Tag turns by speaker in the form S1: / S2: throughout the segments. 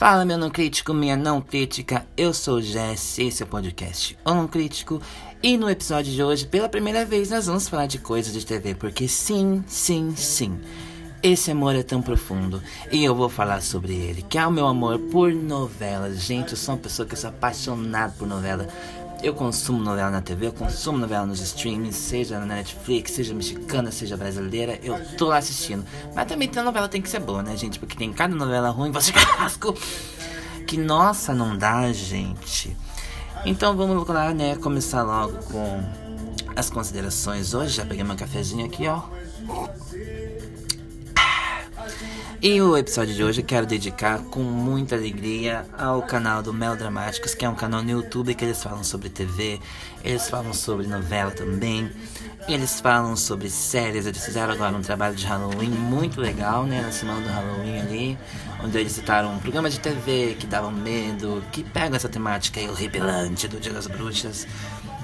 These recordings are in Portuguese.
S1: Fala, meu não crítico, minha não crítica. Eu sou Jesse, esse é o podcast O Não Crítico. E no episódio de hoje, pela primeira vez, nós vamos falar de coisas de TV, porque sim, sim, sim. Esse amor é tão profundo e eu vou falar sobre ele, que é o meu amor por novelas. Gente, eu sou uma pessoa que sou apaixonado por novela. Eu consumo novela na TV, eu consumo novela nos streamings, seja na Netflix, seja mexicana, seja brasileira, eu tô lá assistindo. Mas também a novela tem que ser boa, né, gente? Porque tem cada novela ruim, você casco. Que nossa, não dá, gente. Então vamos lá, né? Começar logo com as considerações hoje. Já peguei meu cafezinho aqui, ó. E o episódio de hoje quero dedicar com muita alegria ao canal do Melodramáticos, que é um canal no YouTube que eles falam sobre TV, eles falam sobre novela também, eles falam sobre séries. Eles fizeram agora um trabalho de Halloween muito legal, né? Na semana do Halloween ali, onde eles citaram um programa de TV que dava medo, que pega essa temática aí horripilante do Dia das Bruxas.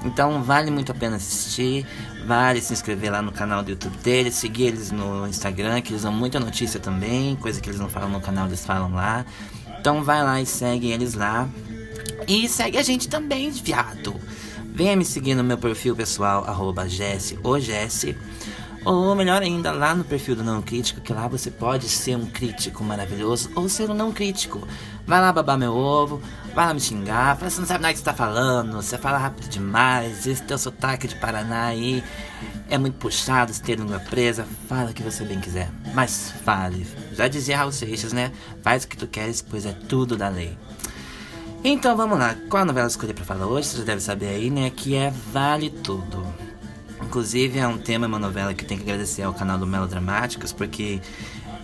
S1: Então vale muito a pena assistir, vale se inscrever lá no canal do YouTube deles, seguir eles no Instagram, que eles dão muita notícia também, coisa que eles não falam no canal, eles falam lá. Então vai lá e segue eles lá. E segue a gente também, viado. Venha me seguir no meu perfil pessoal, arroba Jesse ou Jesse. Ou melhor ainda, lá no perfil do Não Crítico, que lá você pode ser um crítico maravilhoso ou ser um não crítico. Vai lá babar meu ovo, vai me xingar, fala, você não sabe nada que você tá falando, você fala rápido demais, esse teu sotaque de Paraná aí é muito puxado, você tem língua presa, fala o que você bem quiser. Mas fale. Já dizia Raul Seixas, né? Faz o que tu queres, pois é tudo da lei. Então vamos lá, qual a novela escolhi pra falar hoje? Você já deve saber aí, né? Que é Vale Tudo. Inclusive é um tema, uma novela que tenho que agradecer ao canal do Melodramáticos, porque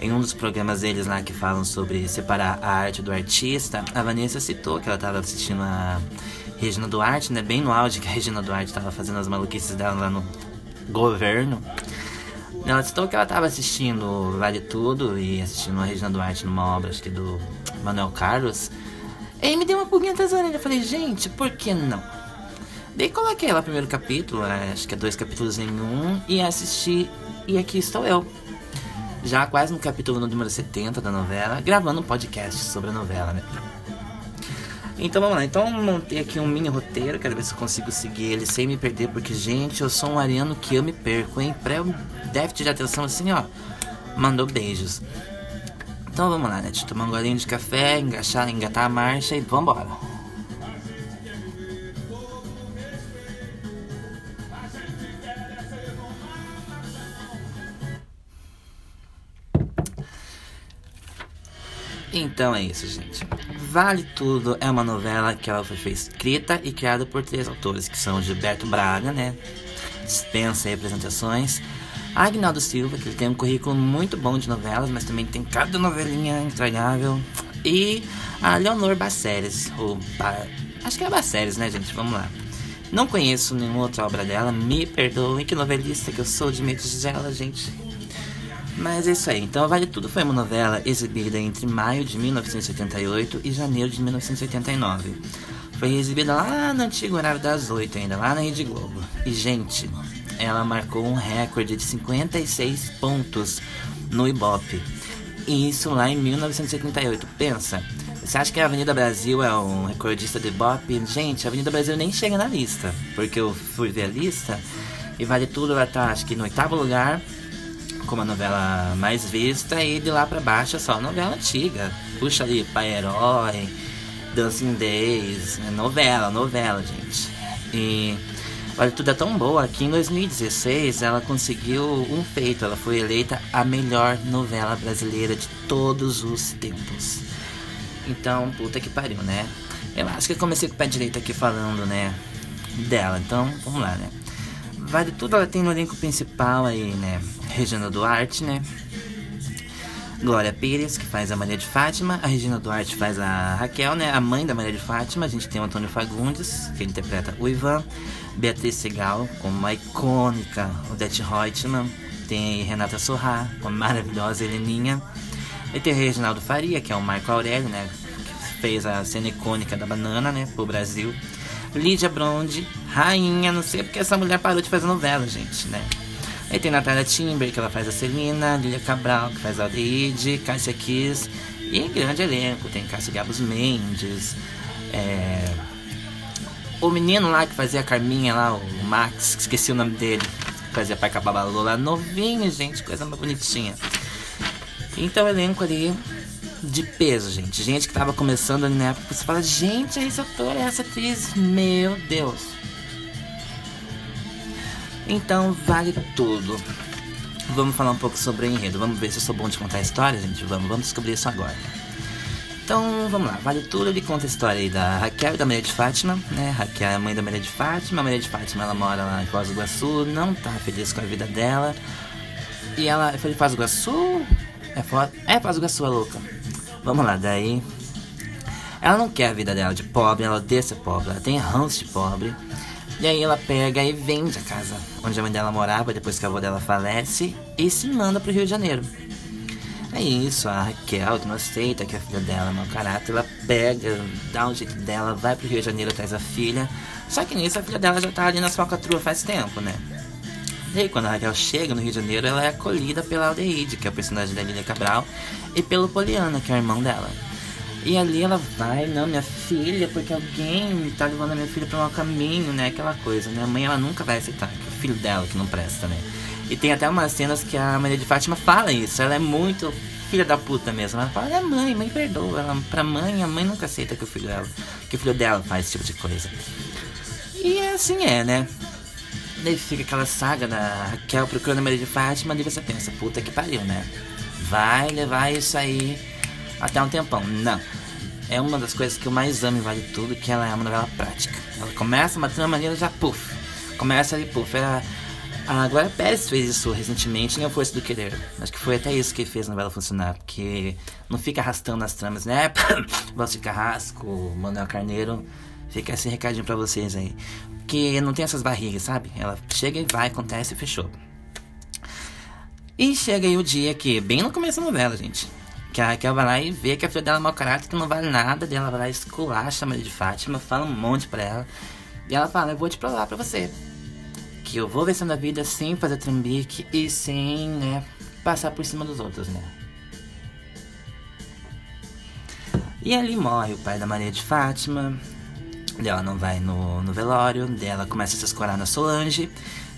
S1: em um dos programas deles lá que falam sobre separar a arte do artista, a Vanessa citou que ela estava assistindo a Regina Duarte, né? Bem no auge que a Regina Duarte estava fazendo as maluquices dela lá no governo. Ela citou que ela estava assistindo Vale Tudo e assistindo a Regina Duarte numa obra, acho que do Manuel Carlos. E aí me deu uma pulguinha atrás da orelha. Eu falei, gente, por que não? Daí coloquei lá o primeiro capítulo, é, acho que é dois capítulos em um, e assisti. E aqui estou eu já quase no capítulo número 70 da novela, gravando um podcast sobre a novela, né? Então vamos lá, então montei aqui um mini roteiro, quero ver se eu consigo seguir ele sem me perder, porque gente, eu sou um ariano que eu me perco, hein? Pré déficit de atenção assim, ó, mandou beijos. Então vamos lá, né? Deixa eu tomar um golinho de café, engaixar, engatar a marcha e vambora. Então é isso, gente. Vale Tudo é uma novela que ela foi escrita e criada por três autores, que são Gilberto Braga, né? Dispensa aí apresentações. Agnaldo Silva, que ele tem um currículo muito bom de novelas, mas também tem cada novelinha intragável. E a Leonor Baceres, ou ba... acho que é Baceres, né, gente? Vamos lá. Não conheço nenhuma outra obra dela, me perdoem, que novelista que eu sou de dela, gente. Mas é isso aí. Então, Vale Tudo foi uma novela exibida entre maio de 1988 e janeiro de 1989. Foi exibida lá no antigo horário das 8 ainda, lá na Rede Globo. E, gente, ela marcou um recorde de 56 pontos no Ibope. E isso lá em 1978. Pensa, você acha que a Avenida Brasil é um recordista de Ibope? Gente, a Avenida Brasil nem chega na lista. Porque eu fui ver a lista e Vale Tudo vai estar, acho que no oitavo lugar como a novela mais vista e de lá para baixo é só novela antiga. Puxa ali, Pai Herói, Dancing Days, é novela, novela, gente. E olha, tudo é tão boa que em 2016 ela conseguiu um feito, ela foi eleita a melhor novela brasileira de todos os tempos. Então, puta que pariu, né? Eu acho que comecei com o pé direito aqui falando, né, dela. Então, vamos lá, né? Vale tudo, ela tem no elenco principal aí, né? Regina Duarte, né? Glória Pires, que faz a Maria de Fátima. A Regina Duarte faz a Raquel, né? A mãe da Maria de Fátima. A gente tem o Antônio Fagundes, que interpreta o Ivan. Beatriz Segal, como uma icônica Odete Reutemann. Tem Renata com a maravilhosa Heleninha. E tem Reginaldo Faria, que é o Marco Aurélio, né? Que fez a cena icônica da banana, né? Pro Brasil. Lídia Bronde, rainha, não sei porque essa mulher parou de fazer novela, gente, né? Aí tem Natália Timber, que ela faz a Celina, Lilia Cabral, que faz a Aldeide, Cássia Kiss E grande elenco, tem Cássio Gabos Mendes, é... o menino lá que fazia a Carminha lá, o Max, esqueci o nome dele, fazia Pai Cababalô lá, novinho, gente, coisa mais bonitinha. Então, elenco ali de peso, gente. Gente que tava começando ali na época, você fala, gente, esse ator, essa atriz, meu Deus. Então, vale tudo. Vamos falar um pouco sobre o enredo. Vamos ver se eu sou bom de contar história, gente. Vamos, vamos descobrir isso agora. Então, vamos lá. Vale tudo. Ele conta a história aí da Raquel e da Maria de Fátima, né? Raquel é a mãe da Maria de Fátima. A Maria de Fátima, ela mora lá em Foz do Iguaçu, não tá feliz com a vida dela. E ela... Falei Foz do Iguaçu? É Foz... É Foz do Iguaçu, a louca. Vamos lá, daí... Ela não quer a vida dela de pobre, ela odeia ser pobre, ela tem ranço de pobre. E aí ela pega e vende a casa onde a mãe dela morava depois que a avó dela falece e se manda pro Rio de Janeiro. É isso, a Raquel, que não aceita que a filha dela é mau caráter, ela pega, dá um jeito dela, vai pro Rio de Janeiro atrás da filha. Só que nisso a filha dela já tá ali nas falcatruas faz tempo, né? E quando a Raquel chega no Rio de Janeiro, ela é acolhida pela Aldeide, que é o personagem da Lília Cabral, e pelo Poliana, que é o irmão dela. E ali ela vai, não, minha filha, porque alguém tá levando a minha filha para um caminho, né? Aquela coisa, né? A mãe ela nunca vai aceitar que o filho dela que não presta, né? E tem até umas cenas que a Maria de Fátima fala isso. Ela é muito filha da puta mesmo. Ela fala, é mãe, mãe perdoa. Ela, pra mãe, a mãe nunca aceita que o filho dela, que o filho dela faz esse tipo de coisa. E assim é, né? Daí fica aquela saga da Raquel procurando a Maria de Fátima, e você pensa, puta que pariu, né? Vai levar isso aí até um tempão. Não. É uma das coisas que eu mais amo em Vale Tudo, que ela é uma novela prática. Ela começa uma trama maneira já puf. Começa ali, puf. Era, a Glória Pérez fez isso recentemente em A Força do Querer. Acho que foi até isso que fez a novela funcionar, porque não fica arrastando as tramas, né? Valci Carrasco, Manuel Carneiro. Fica esse recadinho pra vocês aí. Porque não tem essas barrigas, sabe? Ela chega e vai, acontece e fechou. E chega aí o dia que, bem no começo da novela, gente, que a Raquel vai lá e vê que a filha dela é mau caráter, que não vale nada. Daí ela vai lá e esculacha a Maria de Fátima, fala um monte pra ela. E ela fala, eu vou te provar pra você. Que eu vou vencendo a vida sem fazer trambique e sem, né, passar por cima dos outros, né. E ali morre o pai da Maria de Fátima. Ela não vai no, no velório. Dela começa a se escorar na Solange.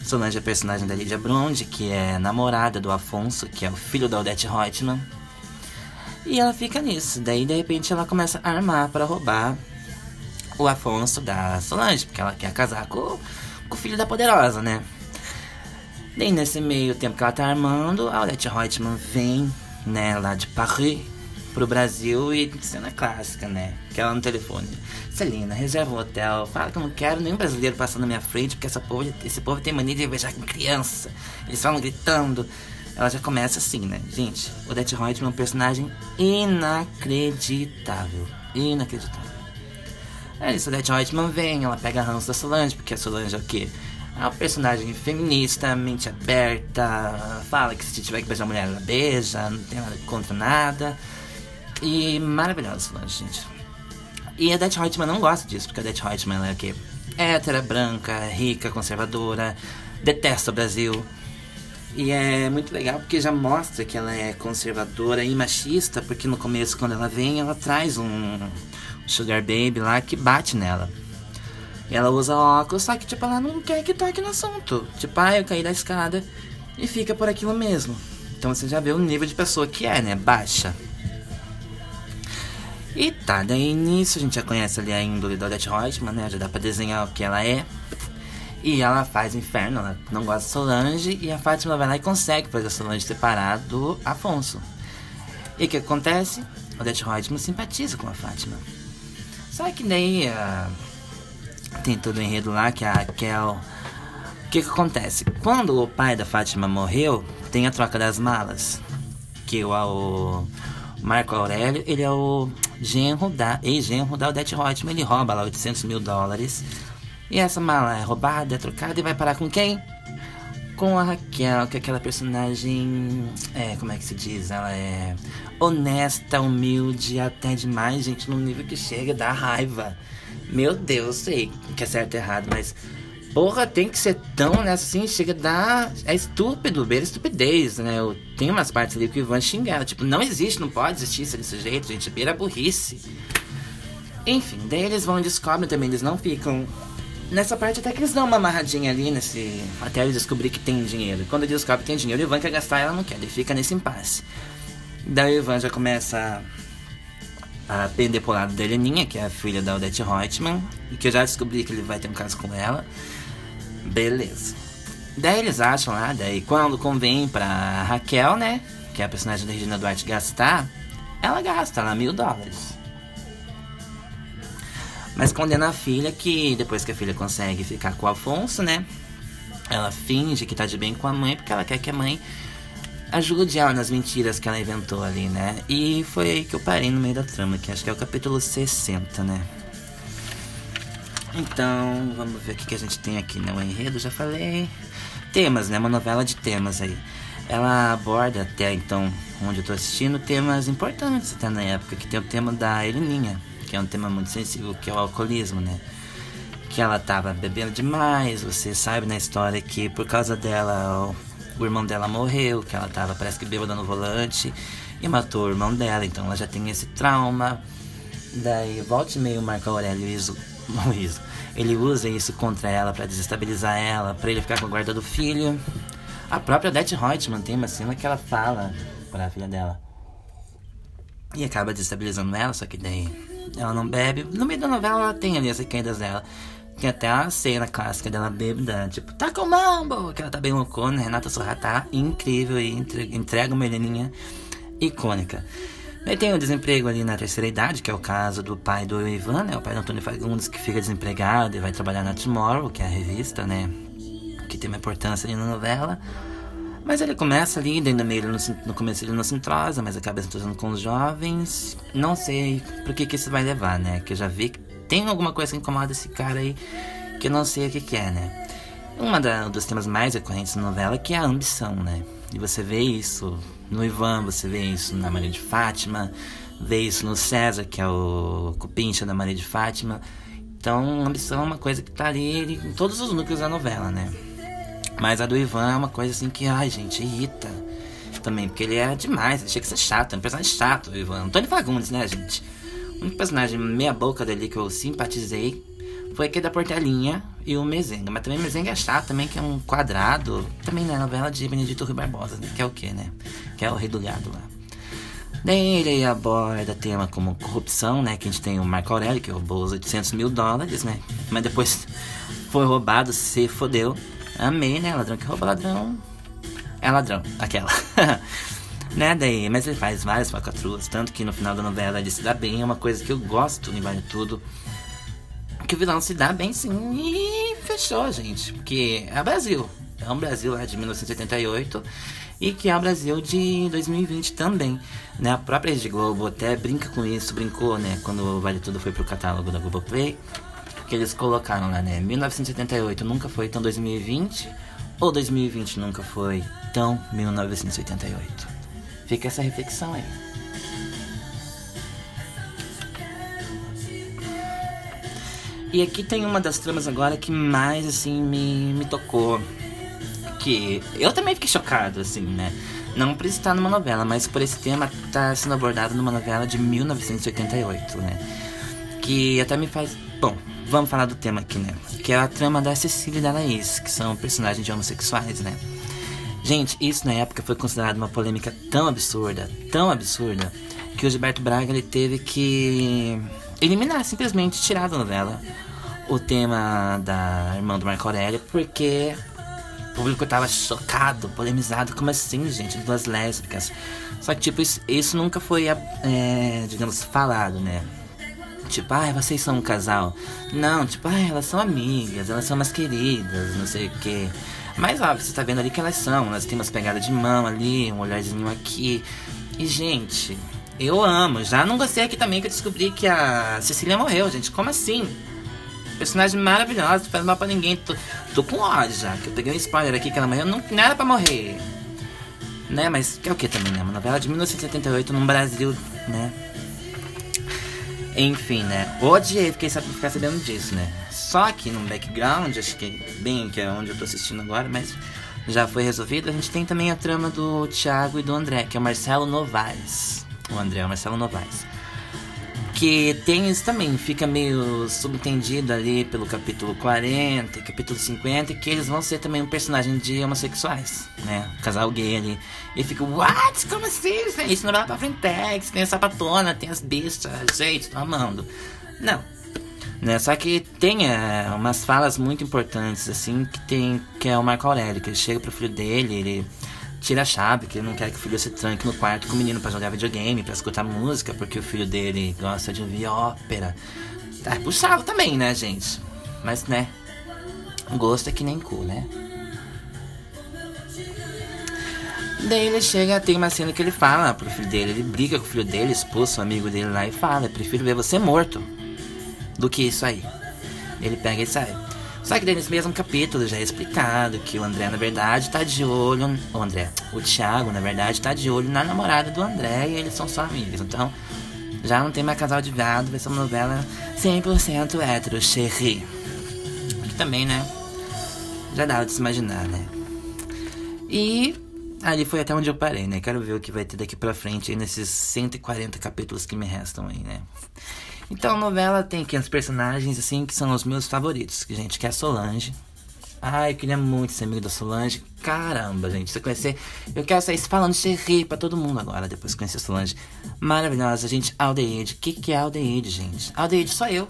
S1: Solange é personagem da Lídia Bronde, que é namorada do Afonso, que é o filho da Odette Reutemann. E ela fica nisso. Daí, de repente, ela começa a armar para roubar o Afonso da Solange, porque ela quer casar com, com o filho da poderosa, né? Daí, nesse meio tempo que ela tá armando, a Odette Reutemann vem, né, lá de Paris pro Brasil e cena clássica, né? Que ela no telefone. Celina, reserva um hotel. Fala que eu não quero nenhum brasileiro passando na minha frente, porque essa povo, esse povo tem mania de beijar com criança. Eles falam gritando ela já começa assim, né? Gente, Odette Reutemann é um personagem inacreditável. Inacreditável. É isso, Odette Reutemann vem, ela pega a ranço da Solange, porque a Solange é o quê? É uma personagem feminista, mente aberta, fala que se tiver que beijar a mulher, ela beija, não tem nada contra nada. E maravilhosa gente. E a Odette Reutemann não gosta disso, porque a Reutemann ela é o quê? Hétera, branca, rica, conservadora, detesta o Brasil e é muito legal porque já mostra que ela é conservadora e machista, porque no começo, quando ela vem, ela traz um Sugar Baby lá que bate nela. E ela usa óculos, só que tipo, ela não quer que toque no assunto. Tipo, ah, eu caí da escada e fica por aquilo mesmo. Então você já vê o nível de pessoa que é, né? Baixa. E tá, daí nisso a gente já conhece ali a índole da Odette Reutemann, né? Já dá pra desenhar o que ela é. E ela faz inferno, ela não gosta de Solange. E a Fátima vai lá e consegue fazer a Solange separar do Afonso. E o que acontece? Odette Reutemann simpatiza com a Fátima. Só que daí uh, tem todo o enredo lá que a Raquel. O que, que acontece? Quando o pai da Fátima morreu, tem a troca das malas. Que o, o Marco Aurélio, ele é o genro da, ex-genro da Odette Reutemann. Ele rouba lá 800 mil dólares e essa mala é roubada, é trocada e vai parar com quem? Com a Raquel, que é aquela personagem. É, como é que se diz? Ela é honesta, humilde, até demais, gente, num nível que chega da raiva. Meu Deus, sei que é certo e errado, mas porra, tem que ser tão, né, assim, chega a dar... É estúpido, beira estupidez, né? Eu, tem umas partes ali que o Ivan xingava, tipo, não existe, não pode existir isso desse jeito, gente, beira burrice. Enfim, daí eles vão e descobrem também, eles não ficam... Nessa parte até que eles dão uma amarradinha ali nesse... Até eles descobrir que tem dinheiro. Quando eles descobrem que tem dinheiro, o Ivan quer gastar ela não quer, ele fica nesse impasse. Daí o Ivan já começa a pender pro lado da Heleninha, que é a filha da Odette Reutemann, e que eu já descobri que ele vai ter um caso com ela. Beleza. Daí eles acham lá, daí quando convém pra Raquel, né, que é a personagem da Regina Duarte, gastar, ela gasta lá mil dólares. Mas condena a filha que, depois que a filha consegue ficar com o Afonso, né, ela finge que tá de bem com a mãe, porque ela quer que a mãe ajude ela nas mentiras que ela inventou ali, né? E foi aí que eu parei no meio da trama, que acho que é o capítulo 60, né? Então, vamos ver o que, a gente tem aqui, né? O enredo, já falei. Temas, né? Uma novela de temas aí. Ela aborda até então, onde eu tô assistindo, temas importantes até na época, que tem o tema da Elininha, que é um tema muito sensível, que é o alcoolismo, né? Que ela tava bebendo demais, você sabe na história que por causa dela o irmão dela morreu, que ela tava, parece que bêbada no volante, e matou o irmão dela, então ela já tem esse trauma. Daí, volte meio Marco Aurélio Luiz, ele usa isso contra ela para desestabilizar ela, para ele ficar com a guarda do filho. A própria Odette Reutemann tem uma cena que ela fala para a filha dela. E acaba desestabilizando ela, só que daí ela não bebe. No meio da novela ela tem ali as recaídas dela. Tem até a cena clássica dela bêbada, tipo, tá com mambo, que ela tá bem loucona, Renata Sorra tá incrível e entrega uma menininha icônica. Daí tem o desemprego ali na terceira idade, que é o caso do pai do Ivan, né? O pai do Antônio Fagundes, que fica desempregado e vai trabalhar na Tomorrow, que é a revista, né? Que tem uma importância ali na novela. Mas ele começa ali, dentro meio no, começo ele não se entrosa, mas acaba se entrosando com os jovens. Não sei por que, que isso vai levar, né? Que eu já vi que tem alguma coisa que incomoda esse cara aí que eu não sei o que, que é, né? Um dos temas mais recorrentes na novela que é a ambição, né? E você vê isso no Ivan, você vê isso na Maria de Fátima, vê isso no César, que é o cupincha da Maria de Fátima. Então, ambição é uma coisa que tá ali em todos os núcleos da novela, né? Mas a do Ivan é uma coisa assim que, ai, gente, irrita também, porque ele é demais, ele chega a ser chato, é um personagem chato, o Ivan. Antônio Fagundes, né, gente? Único personagem meia-boca dele que eu simpatizei foi aquele da Portelinha e o Mezenga. Mas também o Mezenga é chato também, que é um quadrado. Também na novela de Benedito Rui Barbosa, né? que é o que, né? Que é o rei do gado lá. Daí ele aborda tema como corrupção, né? Que a gente tem o Marco Aurélio, que roubou os 800 mil dólares, né? Mas depois foi roubado, se fodeu. Amei, né? Ladrão que rouba ladrão. É ladrão, aquela. né, daí, mas ele faz várias falcatruas, tanto que no final da novela ele se dá bem, é uma coisa que eu gosto em Vale Tudo. Que o vilão se dá bem sim e fechou, gente. Porque é o Brasil. É um Brasil lá de 1988 e que é o Brasil de 2020 também. Né? A própria Rede Globo até brinca com isso, brincou, né? Quando o Vale Tudo foi pro catálogo da Globoplay. Que eles colocaram lá, né? 1978 nunca foi tão 2020 ou 2020 nunca foi tão 1988. Fica essa reflexão aí. E aqui tem uma das tramas agora que mais assim me, me tocou. Que eu também fiquei chocado, assim, né? Não por estar numa novela, mas por esse tema estar tá sendo abordado numa novela de 1988, né? Que até me faz. Bom, vamos falar do tema aqui, né? Que é a trama da Cecília e da Laís, que são personagens de homossexuais, né? Gente, isso na época foi considerado uma polêmica tão absurda, tão absurda, que o Gilberto Braga ele teve que eliminar, simplesmente tirar da novela o tema da irmã do Marco Aurélio, porque o público tava chocado, polemizado, como assim, gente, duas lésbicas. Só que, tipo, isso, nunca foi, é, digamos, falado, né? Tipo, ah, vocês são um casal. Não, tipo, ah, elas são amigas, elas são umas queridas, não sei o quê. Mas óbvio, você tá vendo ali que elas são, elas têm umas pegadas de mão ali, um olharzinho aqui. E, gente, eu amo. Já não gostei aqui também que eu descobri que a Cecília morreu, gente. Como assim? Personagem maravilhosa, não faz mal pra ninguém. Tô, tô com ódio já, que eu peguei um spoiler aqui que ela morreu, não, não era pra morrer. Né, mas que é o que também, né? Uma novela de 1978 no Brasil, né? Enfim, né? Odiei, fiquei sabendo, ficar sabendo disso, né? Só que no background, acho que bem que é onde eu tô assistindo agora, mas já foi resolvido. A gente tem também a trama do Thiago e do André, que é o Marcelo Novaes. O André é Marcelo Novaes. Que tem isso também, fica meio subentendido ali pelo capítulo 40 e capítulo 50, que eles vão ser também um personagem de homossexuais, né? Um casal gay ali. E fica, what? Como assim? Isso não vai pra Frentex, tem a sapatona, tem as bestas, gente, tô amando. Não, né? Só que tem é, umas falas muito importantes, assim, que tem que é o Marco Aurélio, que ele chega pro filho dele, ele tira a chave, que ele não quer que o filho se tranque no quarto com o menino para jogar videogame, para escutar música, porque o filho dele gosta de ouvir ópera. Tá puxado também, né, gente? Mas, né, gosto é que nem cu, né? Daí ele chega, tem uma cena que ele fala pro filho dele, ele briga com o filho dele, expulsa o amigo dele lá e fala, prefiro ver você morto do que isso aí. Ele pega e sai. Só que nesse mesmo capítulo já é explicado que o André, na verdade, tá de olho. O André, o Thiago, na verdade, tá de olho na namorada do André e eles são só amigos. Então, já não tem mais casal de viado, vai ser uma novela 100% hétero, cherry. Que também, né? Já dá de se imaginar, né? E ali foi até onde eu parei, né? Quero ver o que vai ter daqui pra frente aí nesses 140 capítulos que me restam aí, né? Então a novela tem aqui os personagens assim que são os meus favoritos, que gente que é a Solange. Ai, eu queria muito ser amigo da Solange. Caramba, gente, você conhecer. Eu quero sair falando xerri pra todo mundo agora, depois de conhecer a Solange. Maravilhosa, gente. Aldeide. O que, que é Aldeide, gente? Aldeide sou eu.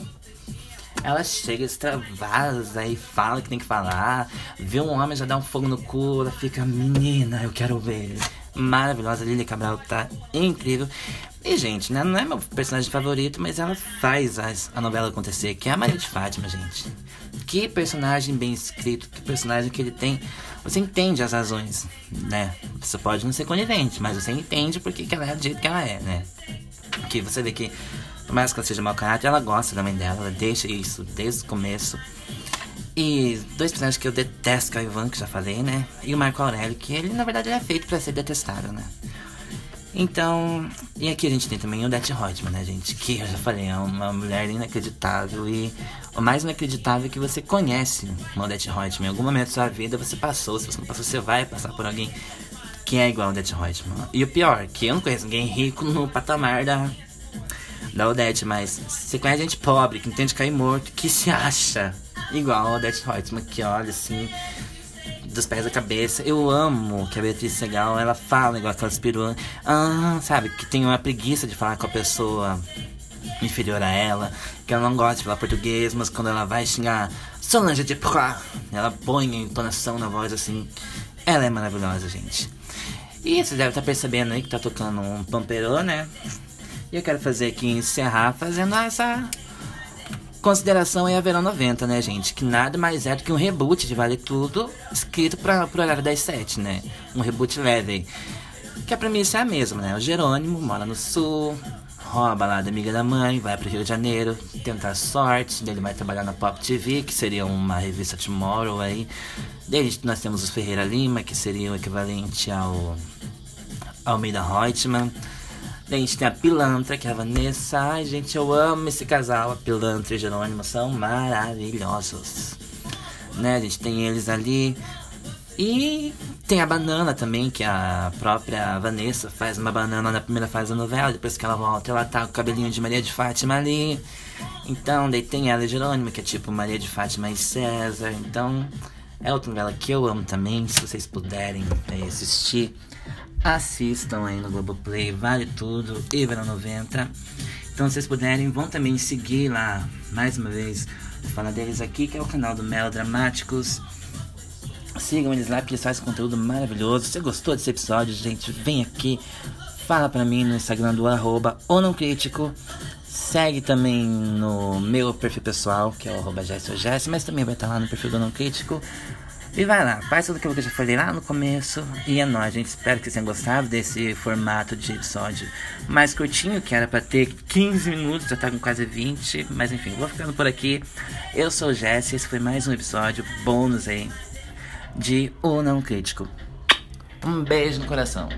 S1: Ela chega, extravasa e fala que tem que falar. Vê um homem, já dá um fogo no cu. Ela fica, menina, eu quero ver maravilhosa. Lily Cabral tá incrível. E, gente, né, não é meu personagem favorito, mas ela faz a, a novela acontecer, que é a Maria de Fátima, gente. Que personagem bem escrito, que personagem que ele tem. Você entende as razões, né? Você pode não ser conivente, mas você entende porque que ela é do jeito que ela é, né? Que você vê que, por mais que ela seja mau caráter, ela gosta da mãe dela, ela deixa isso desde o começo. E dois personagens que eu detesto, que é o Ivan, que já falei, né? E o Marco Aurélio, que ele, na verdade, é feito para ser detestável, né? Então, e aqui a gente tem também o Det Reutemann, né, gente? Que eu já falei, é uma mulher inacreditável. E o mais inacreditável é que você conhece o Odette Reutemann. Em algum momento da sua vida você passou. Se você não passou, você vai passar por alguém que é igual a Odette Reutemann. E o pior, que eu não conheço ninguém rico no patamar da, da Odette, mas você conhece gente pobre, que entende cair morto, que se acha igual a Odette Reutemann, que olha assim, dos pés da cabeça. Eu amo que a Beatriz Segal, ela fala igual aquelas peruanas, ah, sabe, que tem uma preguiça de falar com a pessoa inferior a ela, que ela não gosta de falar português, mas quando ela vai xingar Solange de Proa, ela põe a entonação na voz assim. Ela é maravilhosa, gente. E você deve estar percebendo aí que tá tocando um pamperô, né? E eu quero fazer aqui encerrar fazendo essa consideração é a Verão 90, né, gente? Que nada mais é do que um reboot de Vale Tudo escrito para pro horário das 7, né? Um reboot leve. Que a premissa é a mesma, né? O Jerônimo mora no sul, rouba lá da amiga da mãe, vai pro Rio de Janeiro tentar sorte, ele vai trabalhar na Pop TV, que seria uma revista Tomorrow aí. Daí nós temos o Ferreira Lima, que seria o equivalente ao Almeida Reutemann. A gente tem a Pilantra, que é a Vanessa. Ai, gente, eu amo esse casal. A Pilantra e Jerônimo são maravilhosos. Né, a gente tem eles ali. E tem a banana também, que a própria Vanessa faz uma banana na primeira fase da novela, depois que ela volta, ela tá com o cabelinho de Maria de Fátima ali. Então, daí tem ela e Jerônimo, que é tipo Maria de Fátima e César. Então, é outra novela que eu amo também, se vocês puderem assistir. Assistam aí no Globoplay, vale tudo, e verão 90. Então, se vocês puderem, vão também seguir lá, mais uma vez, falar deles aqui, que é o canal do Melodramáticos. Sigam eles lá, porque eles fazem conteúdo maravilhoso. Se você gostou desse episódio, gente, vem aqui, fala pra mim no Instagram do arroba ou não crítico. Segue também no meu perfil pessoal, que é o arroba mas também vai estar lá no perfil do Não Crítico. E vai lá, faz tudo aquilo que eu já falei lá no começo. E é nóis, gente. Espero que vocês tenham gostado desse formato de episódio mais curtinho, que era pra ter 15 minutos, já tá com quase 20. Mas enfim, vou ficando por aqui. Eu sou o Jesse, esse foi mais um episódio bônus aí de O Não Crítico. Um beijo no coração.